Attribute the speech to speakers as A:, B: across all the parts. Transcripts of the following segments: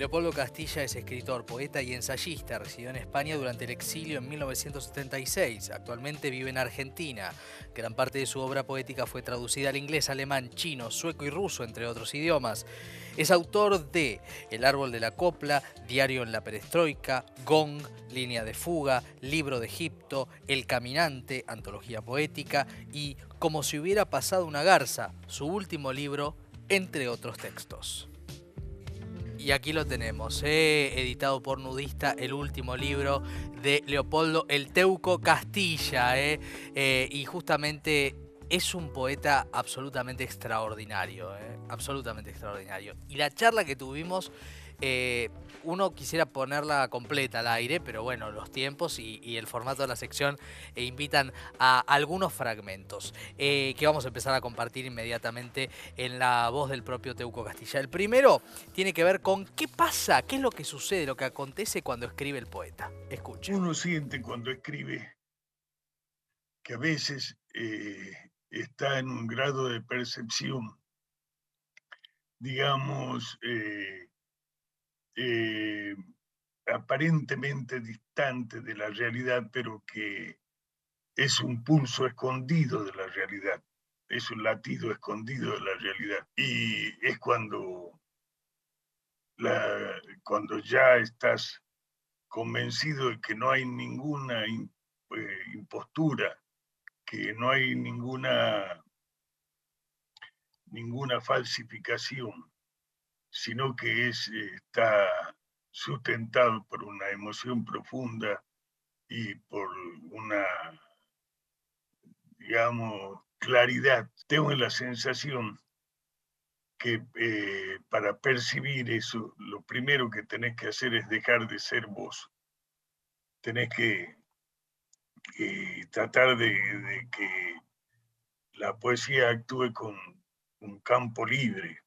A: Leopoldo Castilla es escritor, poeta y ensayista. Residió en España durante el exilio en 1976. Actualmente vive en Argentina. Gran parte de su obra poética fue traducida al inglés, alemán, chino, sueco y ruso, entre otros idiomas. Es autor de El árbol de la copla, Diario en la perestroika, Gong, Línea de fuga, Libro de Egipto, El caminante, Antología poética y Como si hubiera pasado una garza, su último libro, entre otros textos. Y aquí lo tenemos, eh, editado por Nudista, el último libro de Leopoldo El Teuco Castilla. Eh, eh, y justamente es un poeta absolutamente extraordinario, absolutamente extraordinario. Y la charla que tuvimos uno quisiera ponerla completa al aire, pero bueno, los tiempos y, el formato de la sección eh, invitan a algunos fragmentos eh, que vamos a empezar a compartir inmediatamente en la voz del propio Teuco Castilla. El primero tiene que ver con qué pasa, qué es lo que sucede, lo que acontece cuando escribe el poeta. Escucha.
B: Uno siente cuando escribe que a veces eh, está en un grado de percepción, digamos, eh, aparentemente distante de la realidad, pero que es un pulso escondido de la realidad, es un latido escondido de la realidad. Y es cuando, la, cuando ya estás convencido de que no hay ninguna eh, impostura, que no hay ninguna, ninguna falsificación, sino que es, eh, está sustentado por una emoción profunda y por una, digamos, claridad. Tengo la sensación que eh, para percibir eso, lo primero que tenés que hacer es dejar de ser vos. Tenés que tratar de, que la poesía actúe con un campo libre,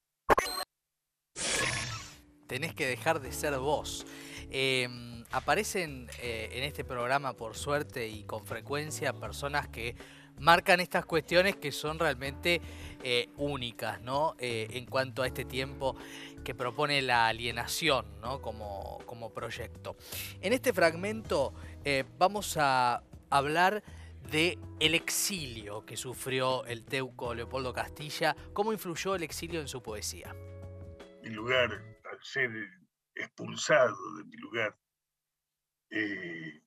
A: tenés que dejar de ser vos. Em, aparecen eh, en este programa, por suerte y con frecuencia, personas que marcan estas cuestiones que son realmente eh, únicas, ¿no? Eh, en cuanto a este tiempo que propone la alienación, ¿no? Como, como proyecto. En este fragmento vamos a hablar de el exilio que sufrió el teuco Leopoldo Castilla, cómo influyó el exilio en su poesía.
B: En lugar ser expulsado de mi lugar. Eh,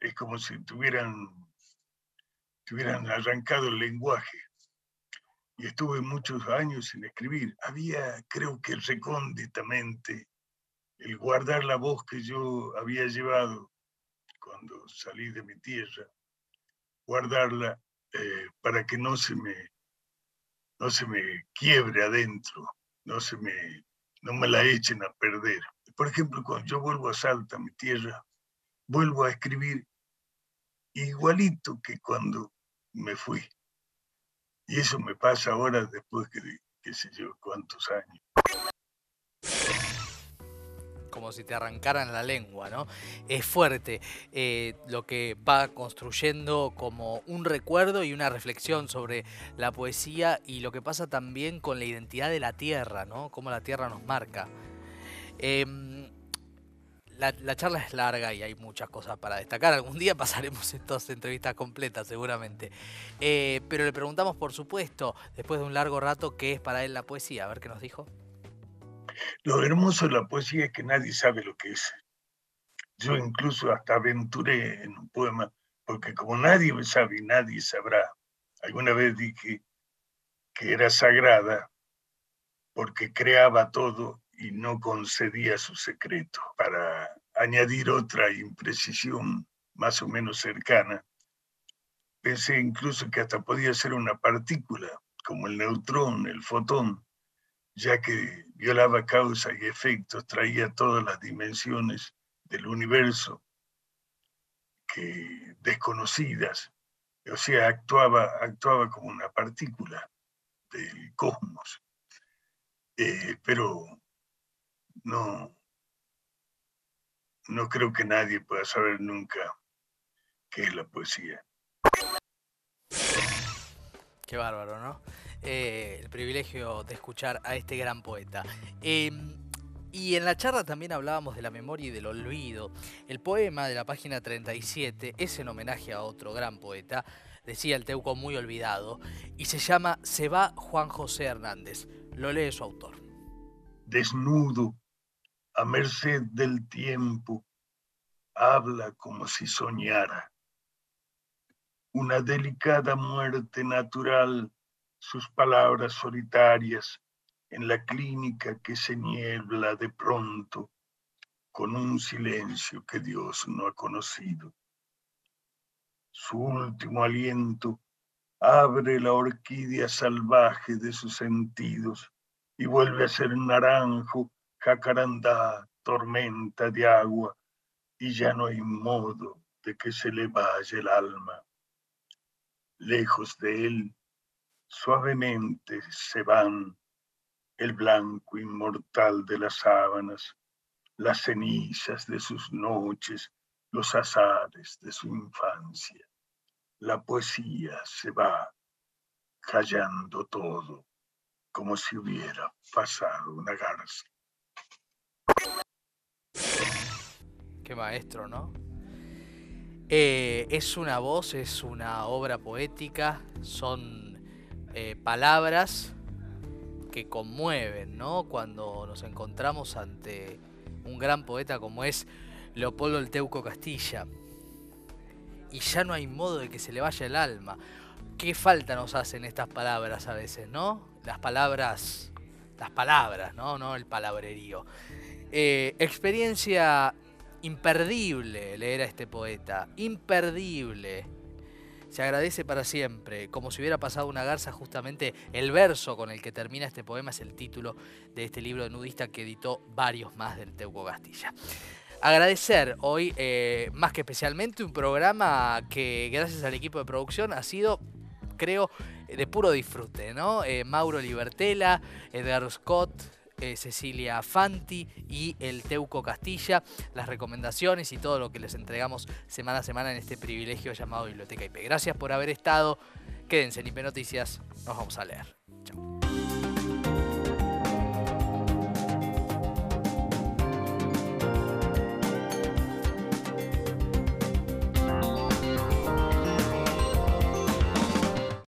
B: es como si tuvieran, tuvieran arrancado el lenguaje. Y estuve muchos años sin escribir. Había, creo que recónditamente, el guardar la voz que yo había llevado cuando salí de mi tierra, guardarla eh, para que no se me no se me quiebre adentro, no se me no me la echen a perder. Por ejemplo, cuando yo vuelvo a Salta, mi tierra, vuelvo a escribir igualito que cuando me fui. Y eso me pasa ahora después de qué sé yo, cuántos años
A: como si te arrancaran la lengua, ¿no? Es fuerte eh, lo que va construyendo como un recuerdo y una reflexión sobre la poesía y lo que pasa también con la identidad de la tierra, ¿no? Cómo la tierra nos marca. Em, la, charla es larga y hay muchas cosas para destacar. Algún día pasaremos estas entrevistas completas, seguramente. Eh, pero le preguntamos, por supuesto, después de un largo rato, qué es para él la poesía. A ver qué nos dijo.
B: Lo hermoso de la poesía es que nadie sabe lo que es. Yo incluso hasta aventuré en un poema, porque como nadie sabe y nadie sabrá, alguna vez dije que era sagrada porque creaba todo y no concedía su secreto. Para añadir otra imprecisión más o menos cercana, pensé incluso que hasta podía ser una partícula, como el neutrón, el fotón, ya que violaba causa y efectos, traía todas las dimensiones del universo que desconocidas, o sea, actuaba, actuaba como una partícula del cosmos. Eh, pero no, no creo que nadie pueda saber nunca qué es la poesía.
A: Qué bárbaro, ¿no? Eh, el privilegio de escuchar a este gran poeta. Em, y en la charla también hablábamos de la memoria y del olvido. El poema de la página 37 es en homenaje a otro gran poeta, decía el Teuco muy olvidado, y se llama Se va Juan José Hernández. Lo lee su autor.
B: Desnudo, a merced del tiempo, habla como si soñara. Una delicada muerte natural, sus palabras solitarias en la clínica que se niebla de pronto con un silencio que Dios no ha conocido. Su último aliento abre la orquídea salvaje de sus sentidos y vuelve a ser naranjo, jacarandá, tormenta de agua, y ya no hay modo de que se le vaya el alma. Lejos de él, suavemente se van el blanco inmortal de las sábanas, las cenizas de sus noches, los azares de su infancia. La poesía se va callando todo, como si hubiera pasado una garza.
A: Qué maestro, ¿no? Eh, es una voz, es una obra poética, son eh, palabras que conmueven, ¿no? Cuando nos encontramos ante un gran poeta como es Leopoldo el Teuco Castilla. Y ya no hay modo de que se le vaya el alma. ¿Qué falta nos hacen estas palabras a veces, no? Las palabras, las palabras, ¿no? No el palabrerío. Eh, experiencia imperdible leer a este poeta, imperdible se agradece para siempre, como si hubiera pasado una garza, justamente el verso con el que termina este poema es el título de este libro de nudista que editó varios más del Teuco Castilla. Agradecer hoy, eh, más que especialmente, un programa que gracias al equipo de producción ha sido, creo, de puro disfrute, ¿no? Eh, Mauro Libertela, Edgar Scott, eh, Cecilia Fanti y el Teuco Castilla, las recomendaciones y todo lo que les entregamos semana a semana en este privilegio llamado Biblioteca IP. Gracias por haber estado. Quédense en IP Noticias. Nos vamos a leer. Chao.